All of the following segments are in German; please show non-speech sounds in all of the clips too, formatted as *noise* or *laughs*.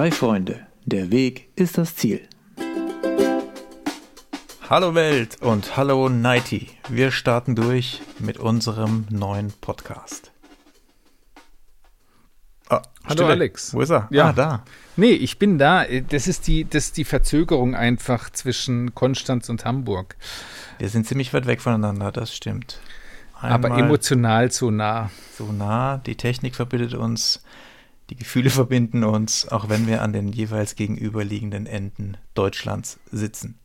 Drei Freunde. Der Weg ist das Ziel. Hallo Welt und hallo Nighty. Wir starten durch mit unserem neuen Podcast. Ah, hallo Stille. Alex. Wo ist er? Ja, ah, da. Nee, ich bin da. Das ist, die, das ist die Verzögerung einfach zwischen Konstanz und Hamburg. Wir sind ziemlich weit weg voneinander, das stimmt. Einmal Aber emotional so nah. So nah. Die Technik verbindet uns, die Gefühle verbinden uns, auch wenn wir an den jeweils gegenüberliegenden Enden Deutschlands sitzen.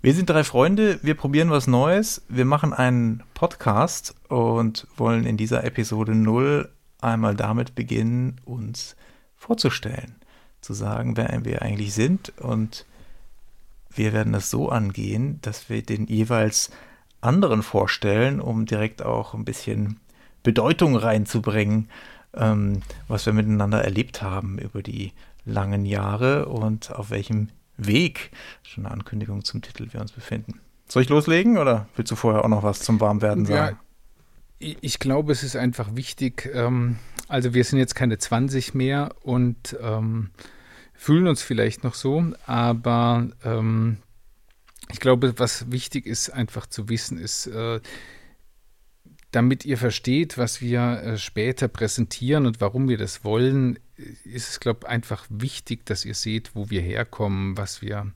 Wir sind drei Freunde, wir probieren was Neues, wir machen einen Podcast und wollen in dieser Episode 0 einmal damit beginnen, uns vorzustellen, zu sagen, wer wir eigentlich sind und wir werden das so angehen, dass wir den jeweils anderen vorstellen, um direkt auch ein bisschen Bedeutung reinzubringen, ähm, was wir miteinander erlebt haben über die langen Jahre und auf welchem Weg, schon eine Ankündigung zum Titel, wir uns befinden. Soll ich loslegen oder willst du vorher auch noch was zum Warmwerden sagen? Ja, ich glaube, es ist einfach wichtig. Ähm, also, wir sind jetzt keine 20 mehr und ähm, fühlen uns vielleicht noch so, aber ähm, ich glaube, was wichtig ist, einfach zu wissen, ist, äh, damit ihr versteht, was wir äh, später präsentieren und warum wir das wollen, ist es, glaube ich, einfach wichtig, dass ihr seht, wo wir herkommen, was wir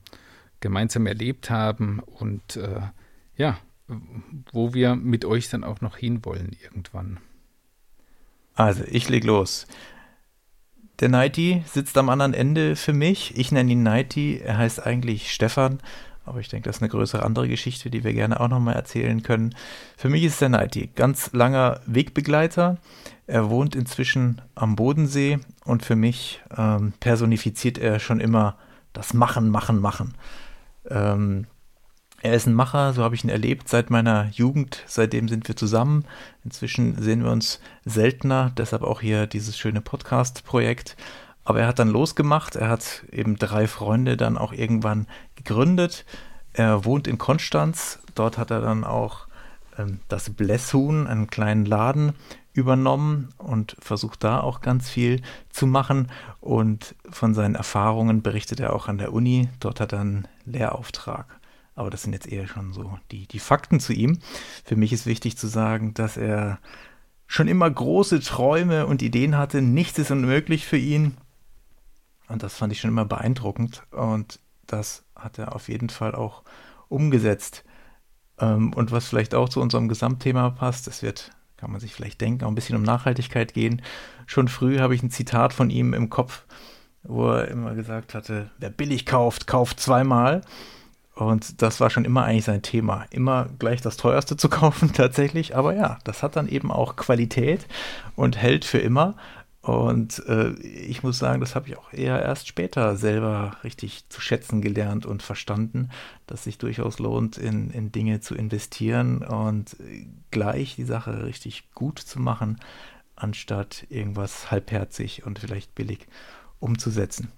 gemeinsam erlebt haben und äh, ja, wo wir mit euch dann auch noch hinwollen irgendwann. Also, ich leg los. Der Nighty sitzt am anderen Ende für mich. Ich nenne ihn Nighty. Er heißt eigentlich Stefan. Aber ich denke, das ist eine größere andere Geschichte, die wir gerne auch nochmal erzählen können. Für mich ist der Nighty ganz langer Wegbegleiter. Er wohnt inzwischen am Bodensee und für mich ähm, personifiziert er schon immer das Machen, Machen, Machen. Ähm, er ist ein Macher, so habe ich ihn erlebt seit meiner Jugend. Seitdem sind wir zusammen. Inzwischen sehen wir uns seltener, deshalb auch hier dieses schöne Podcast-Projekt. Aber er hat dann losgemacht. Er hat eben drei Freunde dann auch irgendwann gegründet. Er wohnt in Konstanz. Dort hat er dann auch ähm, das Blesshuhn, einen kleinen Laden, übernommen und versucht da auch ganz viel zu machen. Und von seinen Erfahrungen berichtet er auch an der Uni. Dort hat er einen Lehrauftrag. Aber das sind jetzt eher schon so die, die Fakten zu ihm. Für mich ist wichtig zu sagen, dass er schon immer große Träume und Ideen hatte. Nichts ist unmöglich für ihn. Und das fand ich schon immer beeindruckend. Und das hat er auf jeden Fall auch umgesetzt. Ähm, und was vielleicht auch zu unserem Gesamtthema passt, es wird, kann man sich vielleicht denken, auch ein bisschen um Nachhaltigkeit gehen. Schon früh habe ich ein Zitat von ihm im Kopf, wo er immer gesagt hatte, wer billig kauft, kauft zweimal. Und das war schon immer eigentlich sein Thema. Immer gleich das teuerste zu *laughs* kaufen tatsächlich. Aber ja, das hat dann eben auch Qualität und hält für immer. Und äh, ich muss sagen, das habe ich auch eher erst später selber richtig zu schätzen gelernt und verstanden, dass sich durchaus lohnt, in, in Dinge zu investieren und gleich die Sache richtig gut zu machen, anstatt irgendwas halbherzig und vielleicht billig umzusetzen.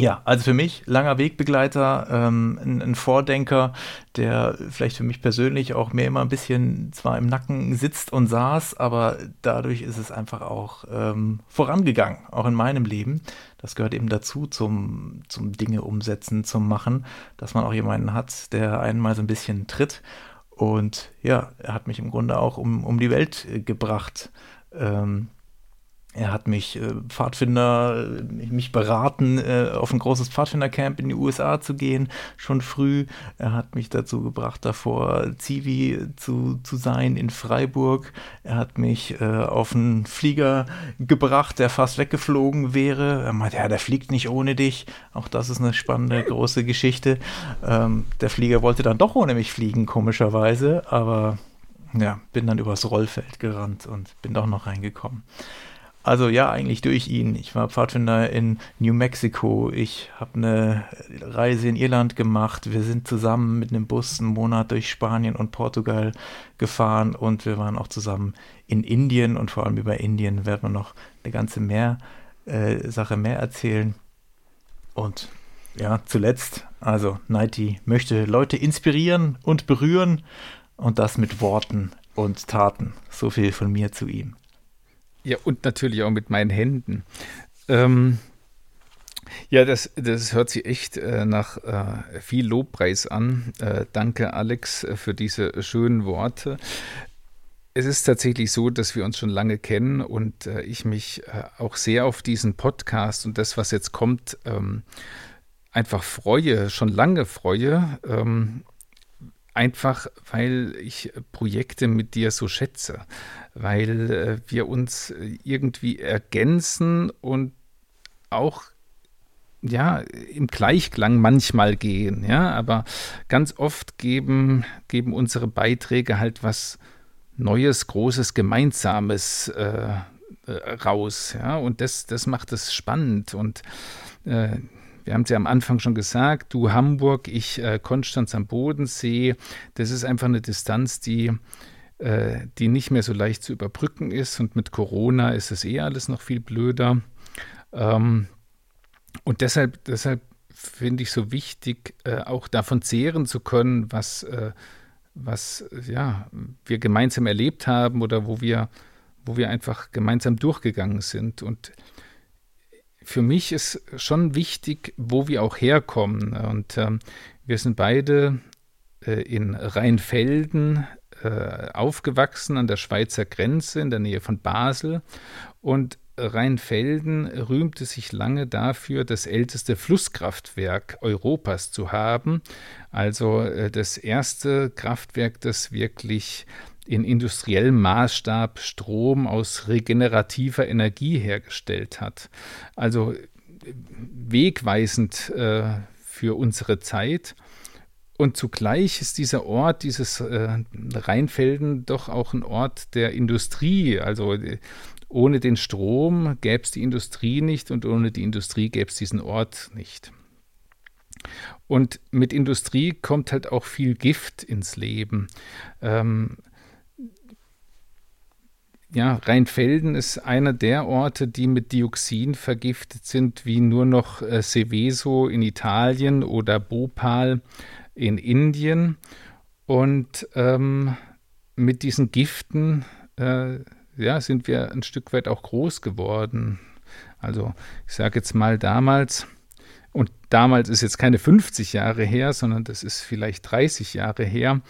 Ja, also für mich langer Wegbegleiter, ähm, ein, ein, Vordenker, der vielleicht für mich persönlich auch mir immer ein bisschen zwar im Nacken sitzt und saß, aber dadurch ist es einfach auch ähm, vorangegangen, auch in meinem Leben. Das gehört eben dazu zum, zum Dinge umsetzen, zum Machen, dass man auch jemanden hat, der einen mal so ein bisschen tritt. Und ja, er hat mich im Grunde auch um, um die Welt äh, gebracht. Ähm, er hat mich äh, Pfadfinder, äh, mich beraten, äh, auf ein großes Pfadfindercamp in die USA zu gehen, schon früh. Er hat mich dazu gebracht, davor Zivi zu, zu sein in Freiburg. Er hat mich äh, auf einen Flieger gebracht, der fast weggeflogen wäre. Er meinte, ja, der fliegt nicht ohne dich. Auch das ist eine spannende, große Geschichte. Ähm, der Flieger wollte dann doch ohne mich fliegen, komischerweise. Aber ja, bin dann übers Rollfeld gerannt und bin doch noch reingekommen. Also ja, eigentlich durch ihn. Ich war Pfadfinder in New Mexico. Ich habe eine Reise in Irland gemacht. Wir sind zusammen mit einem Bus einen Monat durch Spanien und Portugal gefahren und wir waren auch zusammen in Indien und vor allem über Indien werden wir noch eine ganze mehr äh, Sache mehr erzählen. Und ja, zuletzt, also Nighty möchte Leute inspirieren und berühren und das mit Worten und Taten. So viel von mir zu ihm. Ja, und natürlich auch mit meinen Händen. Ähm, Ja, das, das hört sich echt äh, nach äh, viel Lobpreis an. Äh, danke, Alex, äh, für diese schönen Worte. Es ist tatsächlich so, dass wir uns schon lange kennen und äh, ich mich äh, auch sehr auf diesen Podcast und das, was jetzt kommt, ähm, einfach freue, schon lange freue. Ähm, einfach, weil ich Projekte mit dir so schätze, weil äh, wir uns irgendwie ergänzen und auch ja, im Gleichklang manchmal gehen, ja, aber ganz oft geben, geben unsere Beiträge halt was Neues, Großes, Gemeinsames äh, äh, raus, ja, und das, das macht es spannend und äh, wir haben es ja am Anfang schon gesagt, du Hamburg, ich äh, Konstanz am Bodensee, das ist einfach eine Distanz, die, äh, die nicht mehr so leicht zu überbrücken ist und mit Corona ist es eh alles noch viel blöder. Ähm, und deshalb, deshalb finde ich so wichtig, äh, auch davon zehren zu können, was, äh, was ja, wir gemeinsam erlebt haben oder wo wir, wo wir einfach gemeinsam durchgegangen sind. Und für mich ist schon wichtig, wo wir auch herkommen. Und ähm, wir sind beide äh, in Rheinfelden äh, aufgewachsen, an der Schweizer Grenze in der Nähe von Basel. Und Rheinfelden rühmte sich lange dafür, das älteste Flusskraftwerk Europas zu haben. Also äh, das erste Kraftwerk, das wirklich in industriellem Maßstab Strom aus regenerativer Energie hergestellt hat. Also äh, wegweisend äh, für unsere Zeit. Und zugleich ist dieser Ort, dieses äh, Rheinfelden, doch auch ein Ort der Industrie. Also ohne den Strom gäbe es die Industrie nicht und ohne die Industrie gäbe es diesen Ort nicht. Und mit Industrie kommt halt auch viel Gift ins Leben. Ähm, ja, Rheinfelden ist einer der Orte, die mit Dioxin vergiftet sind, wie nur noch äh, Seveso in Italien oder Bhopal in Indien. Und ähm, mit diesen Giften äh, ja, sind wir ein Stück weit auch groß geworden. Also ich sage jetzt mal damals, und damals ist jetzt keine 50 Jahre her, sondern das ist vielleicht 30 Jahre her,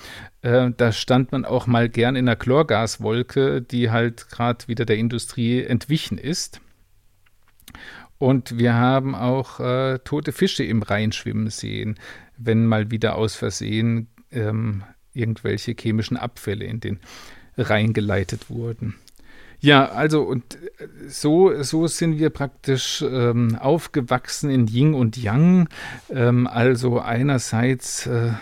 äh, da stand man auch mal gern in einer Chlorgaswolke, die halt gerade wieder der Industrie entwichen ist. Und wir haben auch äh, tote Fische im Rhein schwimmen sehen, wenn mal wieder aus Versehen ähm, irgendwelche chemischen Abfälle in den Rhein geleitet wurden. Ja, also und äh, so, so sind wir praktisch ähm, aufgewachsen in Yin und Yang. Ähm, also einerseits äh,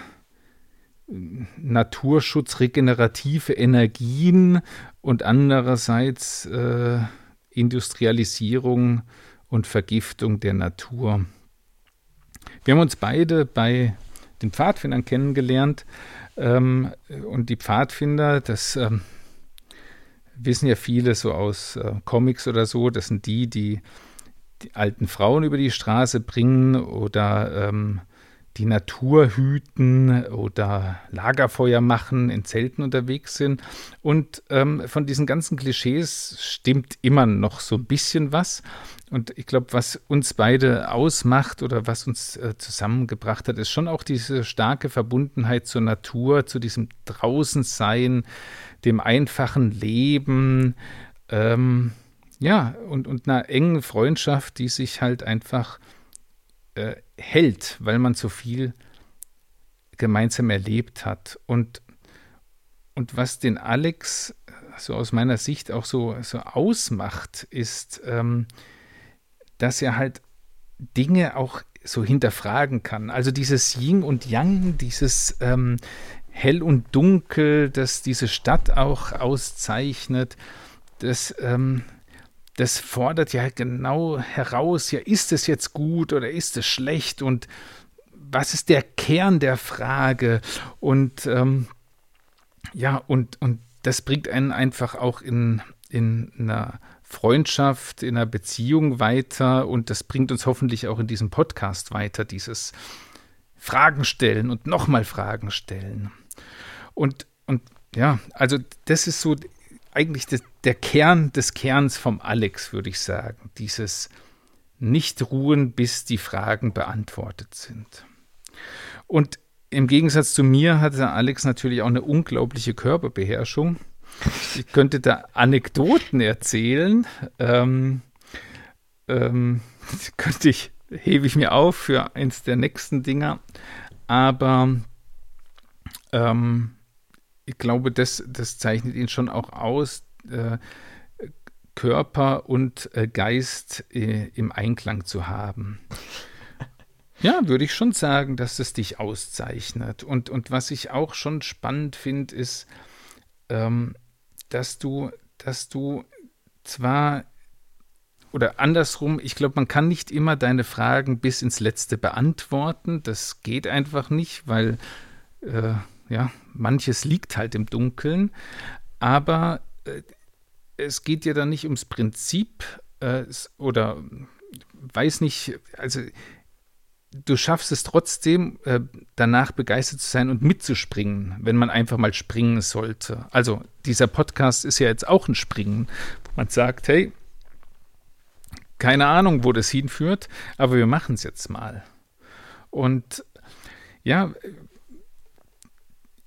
Naturschutz, regenerative Energien und andererseits äh, Industrialisierung und Vergiftung der Natur. Wir haben uns beide bei den Pfadfindern kennengelernt ähm, und die Pfadfinder, das ähm, wissen ja viele so aus äh, Comics oder so, das sind die, die die alten Frauen über die Straße bringen oder ähm, die Natur hüten oder Lagerfeuer machen, in Zelten unterwegs sind. Und ähm, von diesen ganzen Klischees stimmt immer noch so ein bisschen was. Und ich glaube, was uns beide ausmacht oder was uns äh, zusammengebracht hat, ist schon auch diese starke Verbundenheit zur Natur, zu diesem Draußensein, dem einfachen Leben, ähm, ja, und, und einer engen Freundschaft, die sich halt einfach äh, hält, weil man so viel gemeinsam erlebt hat. Und, und was den Alex so aus meiner Sicht auch so, so ausmacht, ist, ähm, dass er halt Dinge auch so hinterfragen kann. Also dieses Yin und Yang, dieses ähm, hell und dunkel, das diese Stadt auch auszeichnet, das, ähm, das fordert ja genau heraus, ja, ist es jetzt gut oder ist es schlecht und was ist der Kern der Frage und ähm, ja, und, und das bringt einen einfach auch in, in einer Freundschaft, in einer Beziehung weiter und das bringt uns hoffentlich auch in diesem Podcast weiter, dieses Fragen stellen und nochmal Fragen stellen. Und, und ja, also das ist so eigentlich das, der Kern des Kerns vom Alex, würde ich sagen. Dieses nicht ruhen, bis die Fragen beantwortet sind. Und im Gegensatz zu mir hatte Alex natürlich auch eine unglaubliche Körperbeherrschung. Ich könnte da Anekdoten erzählen. Ähm, ähm, könnte ich, hebe ich mir auf für eins der nächsten Dinger. Aber ähm, ich glaube, das, das zeichnet ihn schon auch aus. Äh, Körper und äh, Geist äh, im Einklang zu haben. Ja, würde ich schon sagen, dass es dich auszeichnet. Und, und was ich auch schon spannend finde, ist, ähm, dass du, dass du zwar oder andersrum, ich glaube, man kann nicht immer deine Fragen bis ins Letzte beantworten. Das geht einfach nicht, weil äh, ja, manches liegt halt im Dunkeln. Aber äh, es geht ja dann nicht ums Prinzip äh, oder weiß nicht, also du schaffst es trotzdem, äh, danach begeistert zu sein und mitzuspringen, wenn man einfach mal springen sollte. Also dieser Podcast ist ja jetzt auch ein Springen, wo man sagt, hey, keine Ahnung, wo das hinführt, aber wir machen es jetzt mal. Und ja,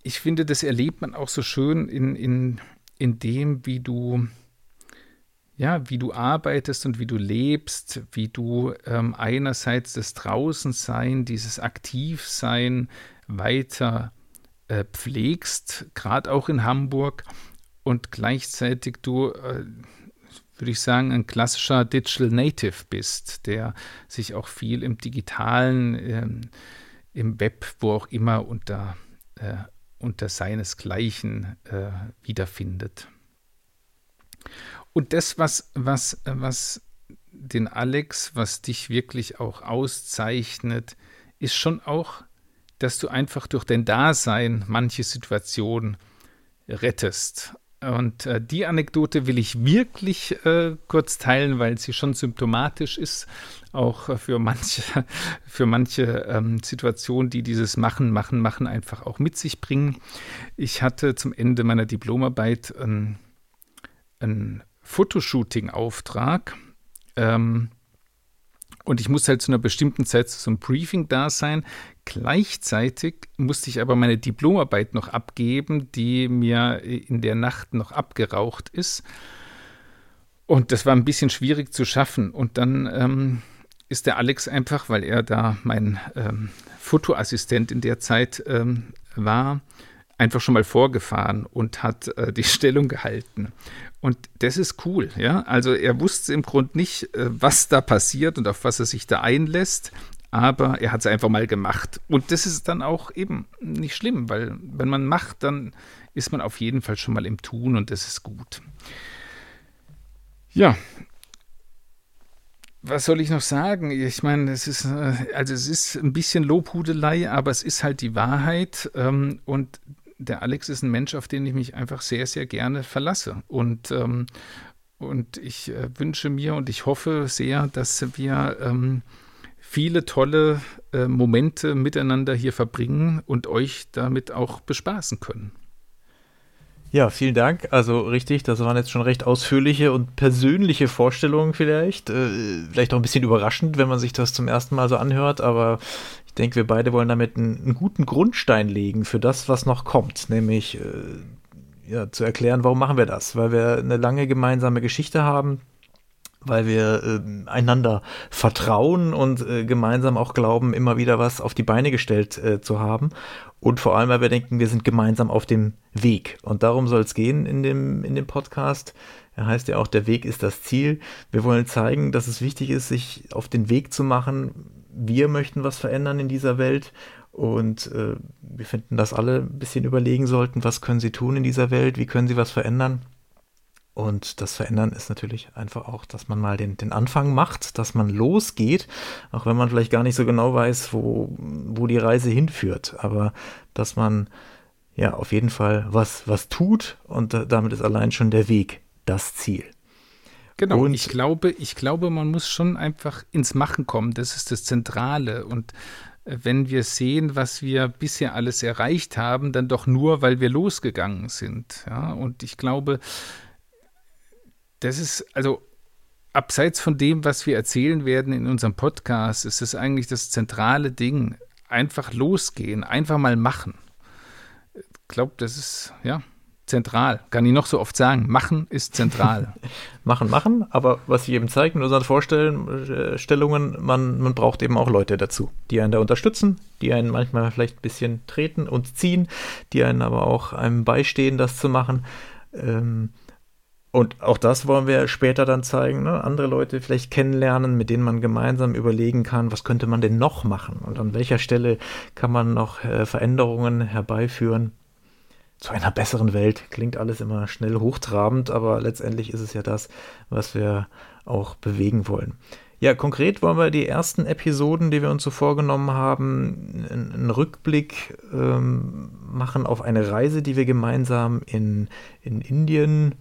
ich finde, das erlebt man auch so schön in, in, in dem, wie du ja, wie du arbeitest und wie du lebst, wie du ähm, einerseits das Draußensein, dieses Aktivsein weiter äh, pflegst, gerade auch in Hamburg, und gleichzeitig du, äh, würde ich sagen, ein klassischer Digital Native bist, der sich auch viel im digitalen, äh, im Web, wo auch immer unter, äh, unter seinesgleichen äh, wiederfindet. Und das, was, was, was den Alex, was dich wirklich auch auszeichnet, ist schon auch, dass du einfach durch dein Dasein manche Situationen rettest. Und äh, die Anekdote will ich wirklich äh, kurz teilen, weil sie schon symptomatisch ist, auch für manche, *laughs* für manche ähm, Situationen, die dieses Machen, Machen, Machen einfach auch mit sich bringen. Ich hatte zum Ende meiner Diplomarbeit ein, ein Fotoshooting-Auftrag. Ähm, und ich musste halt zu einer bestimmten Zeit zu so einem Briefing da sein. Gleichzeitig musste ich aber meine Diplomarbeit noch abgeben, die mir in der Nacht noch abgeraucht ist. Und das war ein bisschen schwierig zu schaffen. Und dann ähm, ist der Alex einfach, weil er da mein ähm, Fotoassistent in der Zeit ähm, war, einfach schon mal vorgefahren und hat äh, die *laughs* Stellung gehalten. Und das ist cool, ja. Also er wusste im Grunde nicht, äh, was da passiert und auf was er sich da einlässt, aber er hat es einfach mal gemacht. Und das ist dann auch eben nicht schlimm, weil wenn man macht, dann ist man auf jeden Fall schon mal im Tun und das ist gut. Ja. Was soll ich noch sagen? Ich meine, es ist, äh, also es ist ein bisschen Lobhudelei, aber es ist halt die Wahrheit. Ähm, und der Alex ist ein Mensch, auf den ich mich einfach sehr, sehr gerne verlasse. Und, ähm, und ich äh, wünsche mir und ich hoffe sehr, dass wir ähm, viele tolle äh, Momente miteinander hier verbringen und euch damit auch bespaßen können. Ja, vielen Dank. Also richtig, das waren jetzt schon recht ausführliche und persönliche Vorstellungen vielleicht. Äh, vielleicht auch ein bisschen überraschend, wenn man sich das zum ersten Mal so anhört, aber ich denke, wir beide wollen damit einen, einen, guten Grundstein legen für das, was noch kommt, nämlich äh, ja, zu erklären, warum machen wir das? Weil wir eine lange gemeinsame Geschichte haben, weil wir äh, einander vertrauen und äh, gemeinsam auch glauben, immer wieder was auf die Beine gestellt äh, zu haben. Und vor allem, weil wir denken, wir sind gemeinsam auf dem Weg. Und darum soll es gehen in dem, in dem Podcast. Er heißt ja auch, der Weg ist das Ziel. Wir wollen zeigen, dass es wichtig ist, sich auf den Weg zu machen, wir möchten was verändern in dieser Welt und äh, wir finden, dass alle ein bisschen überlegen sollten, was können sie tun in dieser Welt, wie können sie was verändern. Und das Verändern ist natürlich einfach auch, dass man mal den, den Anfang macht, dass man losgeht, auch wenn man vielleicht gar nicht so genau weiß, wo, wo die Reise hinführt. Aber dass man ja auf jeden Fall was, was tut und damit ist allein schon der Weg das Ziel. Genau, und ich glaube, ich glaube, man muss schon einfach ins Machen kommen. Das ist das Zentrale. Und äh, wenn wir sehen, was wir bisher alles erreicht haben, dann doch nur, weil wir losgegangen sind. Ja, und ich glaube, das ist, also abseits von dem, was wir erzählen werden in unserem Podcast, ist es eigentlich das zentrale Ding. Einfach losgehen, einfach mal machen. Ich glaube, das ist, ja, zentral. Kann ich noch so oft sagen. Machen ist zentral. *laughs* machen, machen. Aber was ich eben zeige mit unseren Vorstellungen, man, man braucht eben auch Leute dazu, die einen da unterstützen, die einen manchmal vielleicht ein bisschen treten und ziehen, die einen aber auch einem beistehen, das zu machen. Ähm, und auch das wollen wir später dann zeigen, ne? andere Leute vielleicht kennenlernen, mit denen man gemeinsam überlegen kann, was könnte man denn noch machen und an welcher Stelle kann man noch äh, Veränderungen herbeiführen zu einer besseren Welt. Klingt alles immer schnell hochtrabend, aber letztendlich ist es ja das, was wir auch bewegen wollen. Ja, konkret wollen wir die ersten Episoden, die wir uns so vorgenommen haben, einen Rückblick ähm, machen auf eine Reise, die wir gemeinsam in, in Indien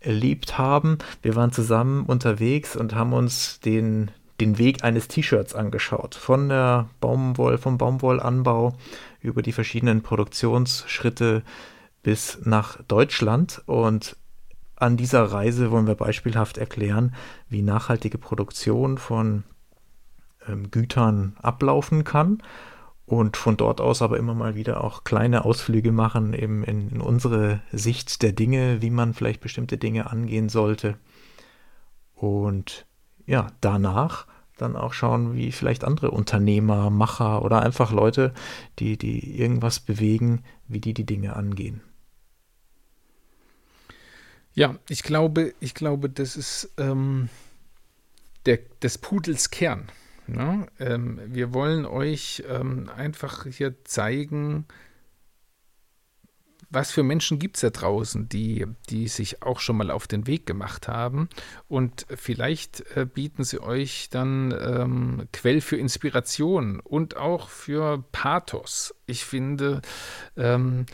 erlebt haben. Wir waren zusammen unterwegs und haben uns den, den Weg eines T-Shirts angeschaut. Von der Baumwoll, vom Baumwollanbau über die verschiedenen Produktionsschritte bis nach Deutschland und an dieser Reise wollen wir beispielhaft erklären, wie nachhaltige Produktion von ähm, Gütern ablaufen kann und von dort aus aber immer mal wieder auch kleine Ausflüge machen, eben in, in unsere Sicht der Dinge, wie man vielleicht bestimmte Dinge angehen sollte. Und ja, danach dann auch schauen, wie vielleicht andere Unternehmer, Macher oder einfach Leute, die, die irgendwas bewegen, wie die die Dinge angehen. Ja, ich glaube, ich glaube, das ist ähm, der, des Pudels Kern. Ne? Ähm, wir wollen euch ähm, einfach hier zeigen, was für Menschen gibt es da draußen, die, die sich auch schon mal auf den Weg gemacht haben. Und vielleicht äh, bieten sie euch dann ähm, Quell für Inspiration und auch für Pathos. Ich finde, ähm,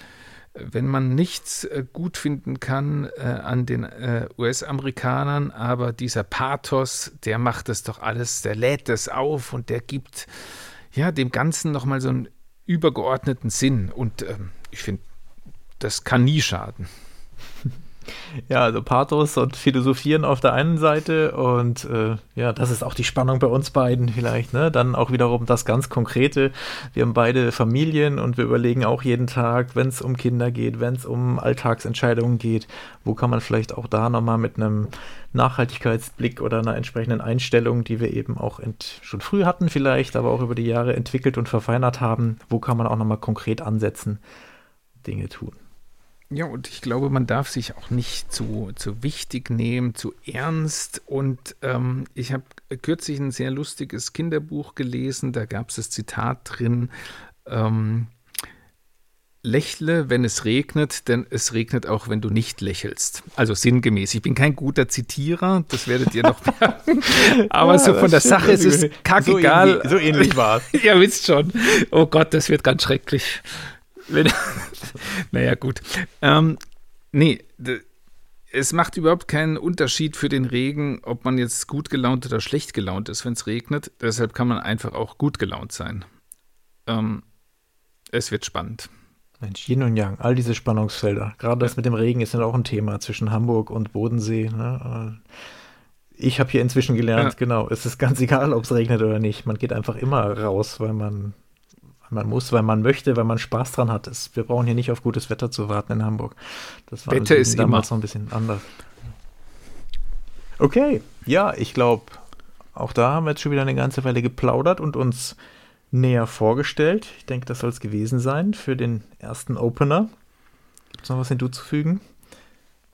wenn man nichts äh, gut finden kann äh, an den äh, US-Amerikanern, aber dieser Pathos, der macht das doch alles, der lädt das auf und der gibt ja dem Ganzen nochmal so einen übergeordneten Sinn. Und ähm, ich finde, das kann nie schaden. Ja, also Pathos und Philosophieren auf der einen Seite und äh, ja, das ist auch die Spannung bei uns beiden vielleicht, ne? Dann auch wiederum das ganz Konkrete. Wir haben beide Familien und wir überlegen auch jeden Tag, wenn es um Kinder geht, wenn es um Alltagsentscheidungen geht, wo kann man vielleicht auch da nochmal mit einem Nachhaltigkeitsblick oder einer entsprechenden Einstellung, die wir eben auch schon früh hatten vielleicht, aber auch über die Jahre entwickelt und verfeinert haben, wo kann man auch nochmal konkret ansetzen, Dinge tun. Ja, und ich glaube, man darf sich auch nicht zu, zu wichtig nehmen, zu ernst. Und ähm, ich habe kürzlich ein sehr lustiges Kinderbuch gelesen, da gab es das Zitat drin, ähm, Lächle, wenn es regnet, denn es regnet auch, wenn du nicht lächelst. Also sinngemäß. Ich bin kein guter Zitierer, das werdet ihr noch *laughs* merken. Aber ja, so von der Sache ist es kackegal. So ähnlich, so ähnlich war es. ihr *laughs* wisst schon. Oh Gott, das wird ganz schrecklich. *laughs* naja, gut. Ähm, nee, es macht überhaupt keinen Unterschied für den Regen, ob man jetzt gut gelaunt oder schlecht gelaunt ist, wenn es regnet. Deshalb kann man einfach auch gut gelaunt sein. Ähm, es wird spannend. Mensch, Yin und Yang, all diese Spannungsfelder. Gerade das mit dem Regen ist ja auch ein Thema zwischen Hamburg und Bodensee. Ne? Ich habe hier inzwischen gelernt, ja. genau, es ist ganz *laughs* egal, ob es regnet oder nicht. Man geht einfach immer raus, weil man man muss, weil man möchte, weil man Spaß dran hat. Es, wir brauchen hier nicht auf gutes Wetter zu warten in Hamburg. Das war Wetter ist damals immer. noch ein bisschen anders. Okay, ja, ich glaube, auch da haben wir jetzt schon wieder eine ganze Weile geplaudert und uns näher vorgestellt. Ich denke, das soll es gewesen sein für den ersten Opener. Gibt es noch was hinzuzufügen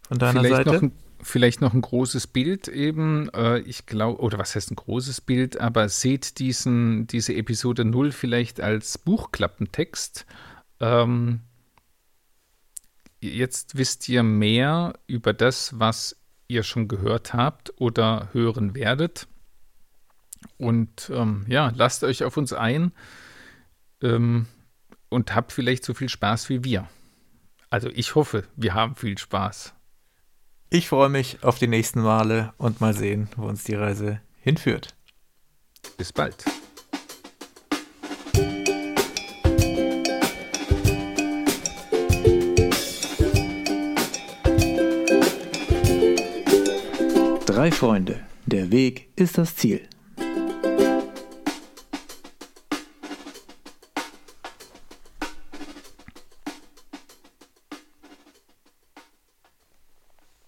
von deiner Vielleicht Seite? Vielleicht noch ein großes Bild eben. Äh, ich glaube, oder was heißt ein großes Bild, aber seht diesen, diese Episode 0 vielleicht als Buchklappentext. Ähm, jetzt wisst ihr mehr über das, was ihr schon gehört habt oder hören werdet. Und ähm, ja, lasst euch auf uns ein ähm, und habt vielleicht so viel Spaß wie wir. Also ich hoffe, wir haben viel Spaß. Ich freue mich auf die nächsten Male und mal sehen, wo uns die Reise hinführt. Bis bald. Drei Freunde Der Weg ist das Ziel.